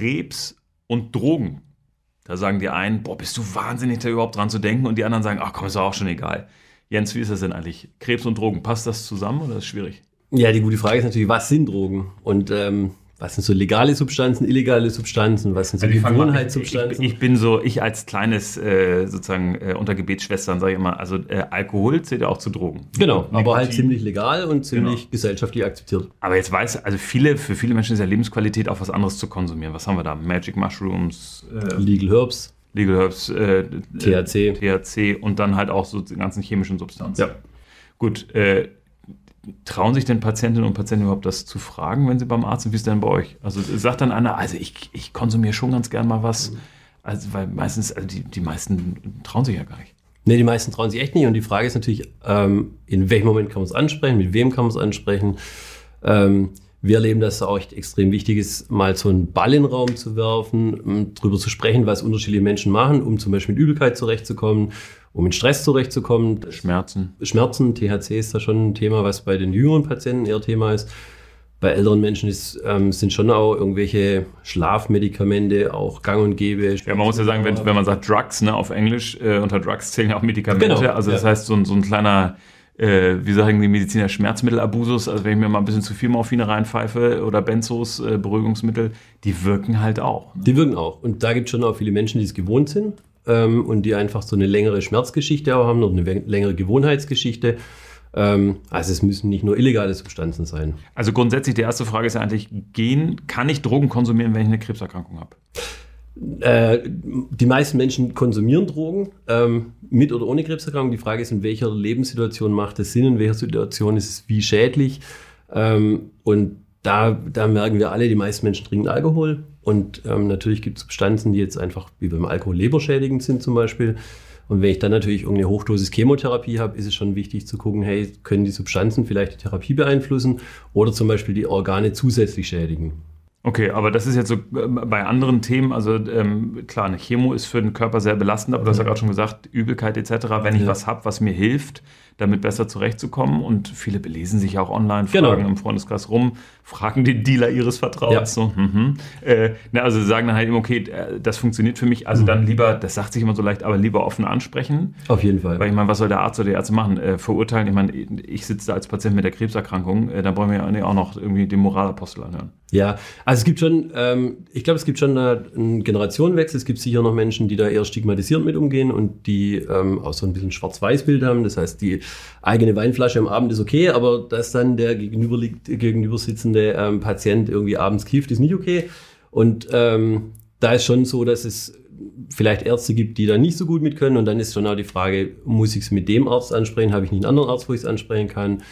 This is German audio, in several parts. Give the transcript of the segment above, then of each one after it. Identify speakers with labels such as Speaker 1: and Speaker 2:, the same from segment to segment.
Speaker 1: Krebs und Drogen. Da sagen die einen, boah, bist du wahnsinnig, da überhaupt dran zu denken. Und die anderen sagen, ach komm, ist auch schon egal. Jens, wie ist das denn eigentlich? Krebs und Drogen, passt das zusammen oder ist das schwierig?
Speaker 2: Ja, die gute Frage ist natürlich, was sind Drogen? Und ähm, was sind so legale Substanzen, illegale Substanzen, was sind so
Speaker 1: Also
Speaker 2: Gewohnheitssubstanzen?
Speaker 1: Ich, ich bin so, ich als kleines äh, sozusagen äh, unter Gebetsschwestern sage ich immer, also äh, Alkohol zählt ja auch zu Drogen.
Speaker 2: genau,
Speaker 1: Und
Speaker 2: aber halt
Speaker 1: Nikotin.
Speaker 2: ziemlich legal und ziemlich
Speaker 1: Genau.
Speaker 2: gesellschaftlich akzeptiert.
Speaker 1: Aber jetzt weiß, also viele, für viele Menschen ist ja Lebensqualität auch was anderes zu konsumieren. Was haben wir da? Magic Mushrooms, äh,
Speaker 2: Legal Herbs,
Speaker 1: Legal Herbs, äh,
Speaker 2: THC.
Speaker 1: THC und dann halt auch so die ganzen chemischen Substanzen.
Speaker 2: Ja.
Speaker 1: Gut, äh, trauen sich denn Patientinnen und Patienten überhaupt das zu fragen, wenn sie beim Arzt sind? Wie ist denn bei euch? Also sagt dann einer, also ich, ich konsumiere schon ganz gern mal was. Also, weil meistens, also die, die meisten trauen sich ja gar nicht.
Speaker 2: Ne, die meisten trauen sich echt nicht. Und die Frage ist natürlich, ähm, in welchem Moment kann man es ansprechen, mit wem kann man es ansprechen. Ähm, wir erleben, dass es auch echt extrem wichtig ist, mal so einen Ball in den Raum zu werfen, um drüber zu sprechen, was unterschiedliche Menschen machen, um zum Beispiel mit Übelkeit zurechtzukommen, um mit Stress zurechtzukommen.
Speaker 1: Schmerzen.
Speaker 2: Schmerzen, THC ist da schon ein Thema, was bei den jüngeren Patienten eher Thema ist. Bei älteren Menschen ist, ähm, sind schon auch irgendwelche Schlafmedikamente auch gang und gäbe.
Speaker 1: Ja, man muss ja sagen, wenn, wenn man sagt Drugs, ne, auf Englisch, äh, unter Drugs zählen ja auch Medikamente.
Speaker 2: Genau,
Speaker 1: also das
Speaker 2: ja.
Speaker 1: heißt, so, ein- so ein kleiner, äh, wie sagen die Mediziner, Schmerzmittelabusus, also wenn ich mir mal ein bisschen zu viel Morphine reinpfeife oder Benzos, äh, Beruhigungsmittel, die wirken halt auch.
Speaker 2: Die wirken auch. Und da gibt es schon auch viele Menschen, die es gewohnt sind ähm, und die einfach so eine längere Schmerzgeschichte haben oder eine längere Gewohnheitsgeschichte. Ähm, also es müssen nicht nur illegale Substanzen sein.
Speaker 1: Also grundsätzlich, die erste Frage ist ja eigentlich, gehen, kann ich Drogen konsumieren, wenn ich eine Krebserkrankung habe?
Speaker 2: Äh, die meisten Menschen konsumieren Drogen, ähm, mit oder ohne Krebserkrankung. Die Frage ist, in welcher Lebenssituation macht es Sinn, in welcher Situation ist es wie schädlich. Ähm, und da, da merken wir alle, die meisten Menschen trinken Alkohol. Und ähm, natürlich gibt es Substanzen, die jetzt einfach wie beim Alkohol leberschädigend sind zum Beispiel. Und wenn ich dann natürlich irgendeine Hochdosis Chemotherapie habe, ist es schon wichtig zu gucken, hey, können die Substanzen vielleicht die Therapie beeinflussen oder zum Beispiel die Organe zusätzlich schädigen.
Speaker 1: Okay, aber das ist jetzt so äh, bei anderen Themen, also ähm, klar, eine Chemo ist für den Körper sehr belastend, aber du hast ja gerade schon gesagt, Übelkeit etc., wenn ich
Speaker 2: Ja.
Speaker 1: was habe, was mir hilft, damit besser zurechtzukommen und viele belesen sich auch online,
Speaker 2: Genau.
Speaker 1: fragen im Freundeskreis rum, fragen den Dealer ihres Vertrauens,
Speaker 2: Ja.
Speaker 1: so, mhm. äh, na, also sagen dann halt immer, okay, äh, das funktioniert für mich, also dann lieber, das sagt sich immer so leicht, aber lieber offen ansprechen,
Speaker 2: Auf jeden Fall.
Speaker 1: weil ich meine, was soll der Arzt oder die Ärzte machen? Äh, verurteilen, ich meine, ich sitze da als Patient mit der Krebserkrankung, äh, da wollen wir ja auch noch irgendwie den Moralapostel anhören.
Speaker 2: Ja, also es gibt schon, ähm, ich glaube, es gibt schon einen Generationenwechsel. Es gibt sicher noch Menschen, die da eher stigmatisierend mit umgehen und die ähm, auch so ein bisschen Schwarz-Weiß-Bild haben. Das heißt, die eigene Weinflasche am Abend ist okay, aber dass dann der gegenüber gegenüber sitzende ähm, Patient irgendwie abends kifft, ist nicht okay. Und ähm, da ist schon so, dass es vielleicht Ärzte gibt, die da nicht so gut mit können. Und dann ist schon auch die Frage, muss ich es mit dem Arzt ansprechen? Habe ich nicht einen anderen Arzt, wo ich es ansprechen kann?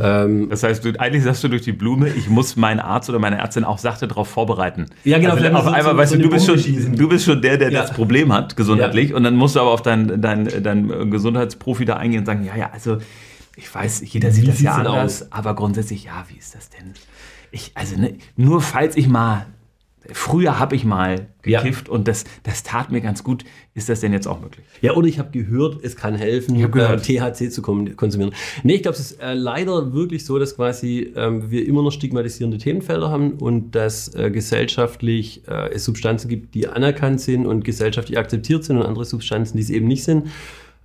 Speaker 2: Ähm,
Speaker 1: Das heißt, du, eigentlich sagst du durch die Blume, ich muss meinen Arzt oder meine Ärztin auch sachte darauf vorbereiten.
Speaker 2: Ja, genau,
Speaker 1: Also auf einmal,
Speaker 2: so-
Speaker 1: weißt
Speaker 2: so
Speaker 1: du, du bist, schon, du bist schon der, der
Speaker 2: Ja.
Speaker 1: das Problem hat, gesundheitlich. Und dann musst du aber auf deinen dein, dein Gesundheitsprofi da eingehen und sagen, ja, ja, also ich weiß, jeder sieht
Speaker 2: Wie
Speaker 1: das ja anders, aber grundsätzlich, ja, wie ist das denn? Ich, also ne, nur falls ich mal, früher habe ich mal
Speaker 2: Ja.
Speaker 1: gekifft und das, das tat mir ganz gut, ist das denn jetzt auch möglich?
Speaker 2: Ja, oder ich habe gehört, es kann helfen,
Speaker 1: gehört.
Speaker 2: äh, THC zu konsumieren. Nee, ich glaube, es ist äh, leider wirklich so, dass quasi ähm, wir immer noch stigmatisierende Themenfelder haben und dass äh, gesellschaftlich äh, es Substanzen gibt, die anerkannt sind und gesellschaftlich akzeptiert sind und andere Substanzen, die es eben nicht sind.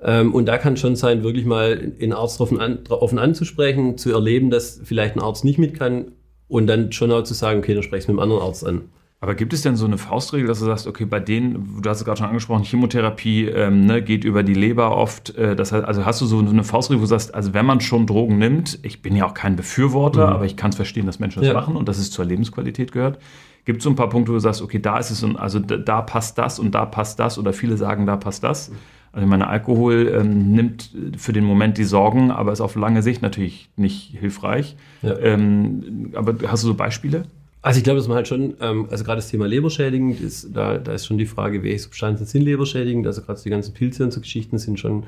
Speaker 2: Ähm, und da kann schon sein, wirklich mal einen Arzt offen, an, offen anzusprechen, zu erleben, dass vielleicht ein Arzt nicht mit kann und dann schon auch zu sagen, okay, dann spreche ich mit einem anderen Arzt an.
Speaker 1: Aber gibt es denn so eine Faustregel, dass du sagst, okay, bei denen, du hast es gerade schon angesprochen, Chemotherapie ähm, ne, geht über die Leber oft. Äh, das heißt, also hast du so eine Faustregel, wo du sagst, also wenn man schon Drogen nimmt, ich bin ja auch kein Befürworter, aber ich kann es verstehen, dass Menschen das
Speaker 2: Ja.
Speaker 1: machen und dass es zur Lebensqualität gehört. Gibt es so ein paar Punkte, wo du sagst, okay, da ist es, und, also da, da passt das und da passt das oder viele sagen, da passt das. Also ich meine, Alkohol ähm, nimmt für den Moment die Sorgen, aber ist auf lange Sicht natürlich nicht hilfreich.
Speaker 2: Ja.
Speaker 1: Ähm, aber hast du so Beispiele?
Speaker 2: Also ich glaube, dass man halt schon, ähm, also gerade das Thema leberschädigend ist, da, da ist schon die Frage, welche Substanzen sind leberschädigend. Also gerade so die ganzen Pilze und so Geschichten sind schon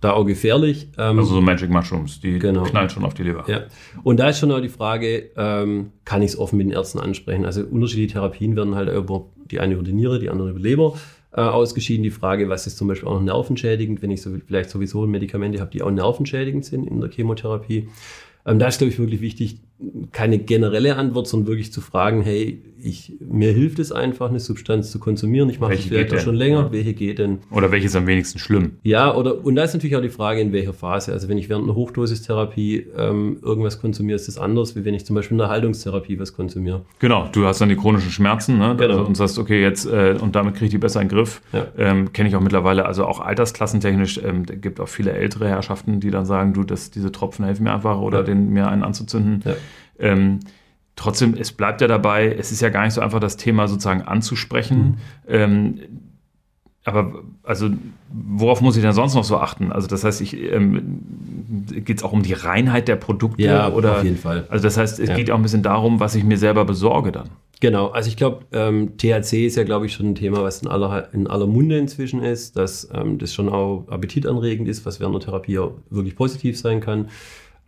Speaker 2: da auch gefährlich. Ähm,
Speaker 1: Also so Magic Mushrooms, die
Speaker 2: Genau.
Speaker 1: knallen schon auf die Leber.
Speaker 2: ja. Und da ist schon auch die Frage, ähm, kann ich es offen mit den Ärzten ansprechen? Also unterschiedliche Therapien werden halt über die eine über die Niere, die andere über Leber äh, ausgeschieden. Die Frage, was ist zum Beispiel auch noch nervenschädigend, wenn ich so, vielleicht sowieso Medikamente habe, die auch nervenschädigend sind in der Chemotherapie. Ähm, da ist, glaube ich, wirklich wichtig, keine generelle Antwort, sondern wirklich zu fragen, hey, ich, mir hilft es einfach, eine Substanz zu konsumieren. Ich mache das vielleicht auch schon länger. Ja. Welche geht denn?
Speaker 1: Oder welche ist am wenigsten schlimm?
Speaker 2: Ja, oder und da ist natürlich auch die Frage, in welcher Phase. Also wenn ich während einer Hochdosistherapie ähm, irgendwas konsumiere, ist das anders, wie wenn ich zum Beispiel in einer Haltungstherapie was konsumiere.
Speaker 1: Genau, du hast dann die chronischen Schmerzen ne? genau. also, und sagst, okay, jetzt äh, und damit kriege ich die besser in den Griff. Ja. Ähm, Kenne ich auch mittlerweile, also auch altersklassentechnisch, ähm, gibt auch viele ältere Herrschaften, die dann sagen, du, dass diese Tropfen helfen mir einfach oder ja. den mir einen anzuzünden. Ja. Ähm, trotzdem, es bleibt ja dabei, es ist ja gar nicht so einfach, das Thema sozusagen anzusprechen. Mhm. Ähm, aber also worauf muss ich denn sonst noch so achten? Also das heißt, ich ähm, geht es auch um die Reinheit der Produkte
Speaker 2: ja, oder auf jeden Fall.
Speaker 1: Also das heißt, es ja. geht auch ein bisschen darum, was ich mir selber besorge dann.
Speaker 2: Genau, also ich glaube, ähm, THC ist ja, glaube ich, schon ein Thema, was in aller, in aller Munde inzwischen ist, dass ähm, das schon auch appetitanregend ist, was während der Therapie auch wirklich positiv sein kann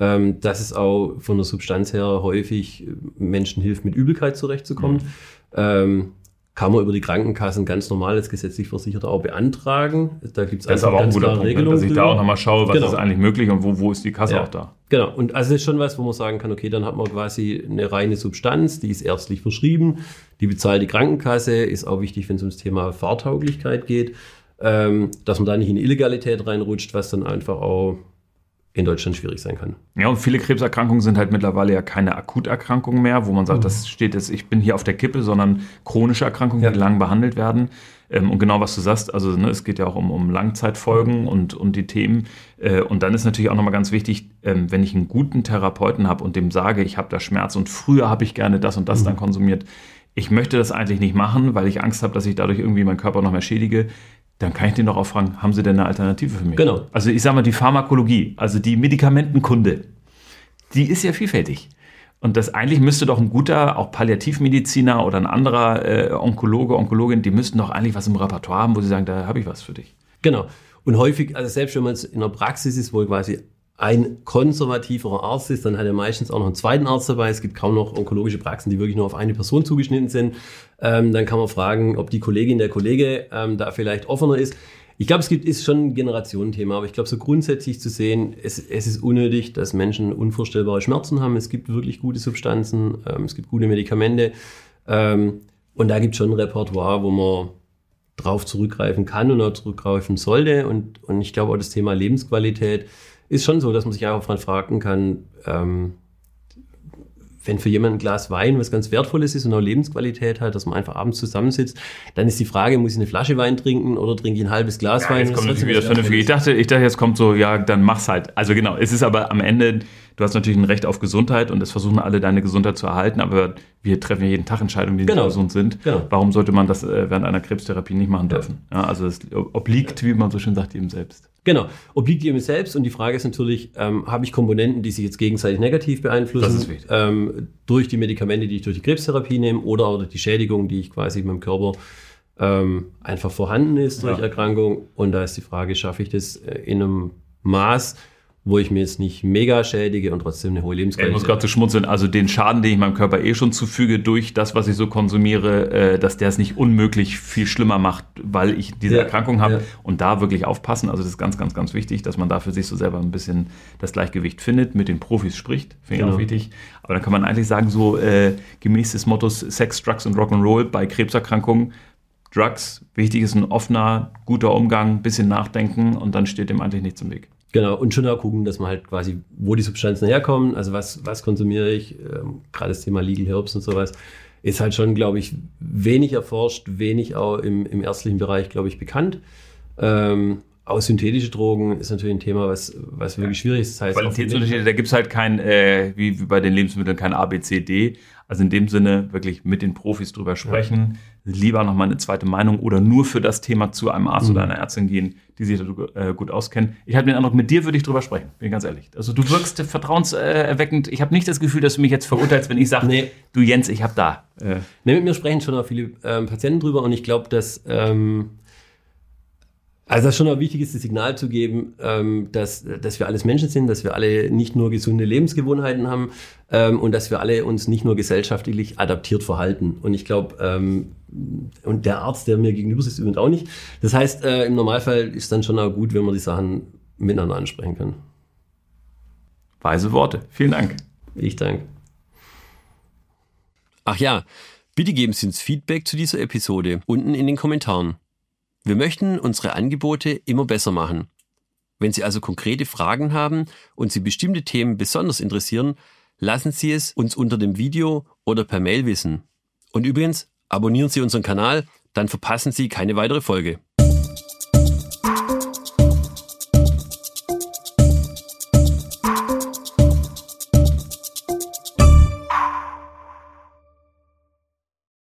Speaker 2: ähm, dass es auch von der Substanz her häufig Menschen hilft, mit Übelkeit zurechtzukommen. Mhm. Ähm, kann man über die Krankenkassen ganz normal als gesetzlich Versicherter auch beantragen.
Speaker 1: Da gibt es ist aber auch ein guter Punkt, ne? Regelung dass ich da auch nochmal schaue, was genau. ist eigentlich möglich und wo, wo ist die Kasse ja. auch da.
Speaker 2: Genau, und also ist schon was, wo man sagen kann, okay, dann hat man quasi eine reine Substanz, die ist ärztlich verschrieben, die bezahlt die Krankenkasse, ist auch wichtig, wenn es ums Thema Fahrtauglichkeit geht, ähm, dass man da nicht in Illegalität reinrutscht, was dann einfach auch in Deutschland schwierig sein kann.
Speaker 1: Ja, und viele Krebserkrankungen sind halt mittlerweile ja keine Akuterkrankungen mehr, wo man sagt, mhm. das steht jetzt, ich bin hier auf der Kippe, sondern chronische Erkrankungen, ja. die lang behandelt werden. Ähm, und genau was du sagst, also ne, es geht ja auch um, um Langzeitfolgen und um die Themen. Äh, und dann ist natürlich auch nochmal ganz wichtig, ähm, wenn ich einen guten Therapeuten habe und dem sage, ich habe da Schmerz und früher habe ich gerne das und das mhm. dann konsumiert, ich möchte das eigentlich nicht machen, weil ich Angst habe, dass ich dadurch irgendwie meinen Körper noch mehr schädige dann kann ich den doch auch fragen, haben Sie denn eine Alternative für mich?
Speaker 2: Genau.
Speaker 1: Also ich sage mal, die Pharmakologie, also die Medikamentenkunde, die ist ja vielfältig. Und das eigentlich müsste doch ein guter, auch Palliativmediziner oder ein anderer äh, Onkologe, Onkologin, die müssten doch eigentlich was im Repertoire haben, wo sie sagen, da habe ich was für dich.
Speaker 2: Genau. Und häufig, also selbst wenn man in der Praxis ist, wo quasi ein konservativerer Arzt ist, dann hat er meistens auch noch einen zweiten Arzt dabei. Es gibt kaum noch onkologische Praxen, die wirklich nur auf eine Person zugeschnitten sind. Ähm, dann kann man fragen, ob die Kollegin, der Kollege ähm, da vielleicht offener ist. Ich glaube, es gibt, ist schon ein Generationenthema, aber ich glaube, so grundsätzlich zu sehen, es, es ist unnötig, dass Menschen unvorstellbare Schmerzen haben. Es gibt wirklich gute Substanzen, ähm, es gibt gute Medikamente. Ähm, und da gibt es schon ein Repertoire, wo man drauf zurückgreifen kann und auch zurückgreifen sollte. Und, und ich glaube auch das Thema Lebensqualität ist schon so, dass man sich einfach fragen kann, ähm, wenn für jemanden ein Glas Wein was ganz Wertvolles ist und auch Lebensqualität hat, dass man einfach abends zusammensitzt, dann ist die Frage, muss ich eine Flasche Wein trinken oder trinke ich ein halbes Glas ja, Wein?
Speaker 1: Jetzt kommt natürlich wieder vernünftig. Ich dachte, ich dachte, jetzt kommt so, ja, dann mach's halt. Also genau, es ist aber am Ende, du hast natürlich ein Recht auf Gesundheit und es versuchen alle deine Gesundheit zu erhalten, aber wir treffen ja jeden Tag Entscheidungen, die genau. nicht gesund sind. Genau. Warum sollte man das äh, während einer Krebstherapie nicht machen dürfen? Ja, also es obliegt, wie man so schön sagt, jedem selbst.
Speaker 2: Genau, obliegt jedem selbst und die Frage ist natürlich, ähm, habe ich Komponenten, die sich jetzt gegenseitig negativ beeinflussen? Das ist wichtig. Ähm, durch die Medikamente, die ich durch die Krebstherapie nehme oder auch durch die Schädigung, die ich quasi in meinem Körper ähm, einfach vorhanden ist durch ja. Erkrankung. Und da ist die Frage, schaffe ich das äh, in einem Maß, wo ich mir jetzt nicht mega schädige und trotzdem eine hohe Lebensqualität.
Speaker 1: Ich muss gerade zu schmunzeln, also den Schaden, den ich meinem Körper eh schon zufüge durch das, was ich so konsumiere, äh, dass der es nicht unmöglich viel schlimmer macht, weil ich diese ja, Erkrankung habe ja. und da wirklich aufpassen. Also das ist ganz, ganz, ganz wichtig, dass man da für sich so selber ein bisschen das Gleichgewicht findet, mit den Profis spricht, finde ich genau. auch wichtig. Aber dann kann man eigentlich sagen, so äh, gemäß des Mottos Sex, Drugs und Rock'n'Roll bei Krebserkrankungen, Drugs, wichtig ist ein offener, guter Umgang, bisschen nachdenken und dann steht dem eigentlich nichts im Weg.
Speaker 2: Genau, und schon auch gucken, dass man halt quasi, wo die Substanzen herkommen, also was, was konsumiere ich, ähm, gerade das Thema Legal Herbs und sowas, ist halt schon, glaube ich, wenig erforscht, wenig auch im, im ärztlichen Bereich, glaube ich, bekannt. Ähm, auch synthetische Drogen ist natürlich ein Thema, was, was wirklich schwierig ist.
Speaker 1: Das heißt, Qualitätsunterschiede, da gibt es halt kein, äh, wie, wie bei den Lebensmitteln, kein ABCD. Also in dem Sinne wirklich mit den Profis drüber sprechen, ja. lieber nochmal eine zweite Meinung oder nur für das Thema zu einem Arzt mhm. oder einer Ärztin gehen, die sich da äh, gut auskennen. Ich habe den Eindruck, mit dir würde ich drüber sprechen, bin ich ganz ehrlich. Also du wirkst vertrauenserweckend. Ich habe nicht das Gefühl, dass du mich jetzt verurteilst, wenn ich sage, nee. du Jens, ich habe da.
Speaker 2: Äh. Nee, mit mir sprechen schon auch viele ähm, Patienten drüber und ich glaube, dass ähm, also das ist schon ein wichtiges Signal zu geben, ähm, dass, dass wir alles Menschen sind, dass wir alle nicht nur gesunde Lebensgewohnheiten haben ähm, und dass wir alle uns nicht nur gesellschaftlich adaptiert verhalten. Und ich glaube, ähm, und der Arzt, der mir gegenüber sitzt, übrigens auch nicht. Das heißt, äh, im Normalfall ist dann schon auch gut, wenn man die Sachen miteinander ansprechen kann.
Speaker 1: Weise Worte. Vielen Dank.
Speaker 2: Ich danke. Ach ja, Bitte geben Sie uns Feedback zu dieser Episode unten in den Kommentaren. Wir möchten unsere Angebote immer besser machen. Wenn Sie also konkrete Fragen haben und Sie bestimmte Themen besonders interessieren, lassen Sie es uns unter dem Video oder per Mail wissen. Und übrigens, abonnieren Sie unseren Kanal, dann verpassen Sie keine weitere Folge.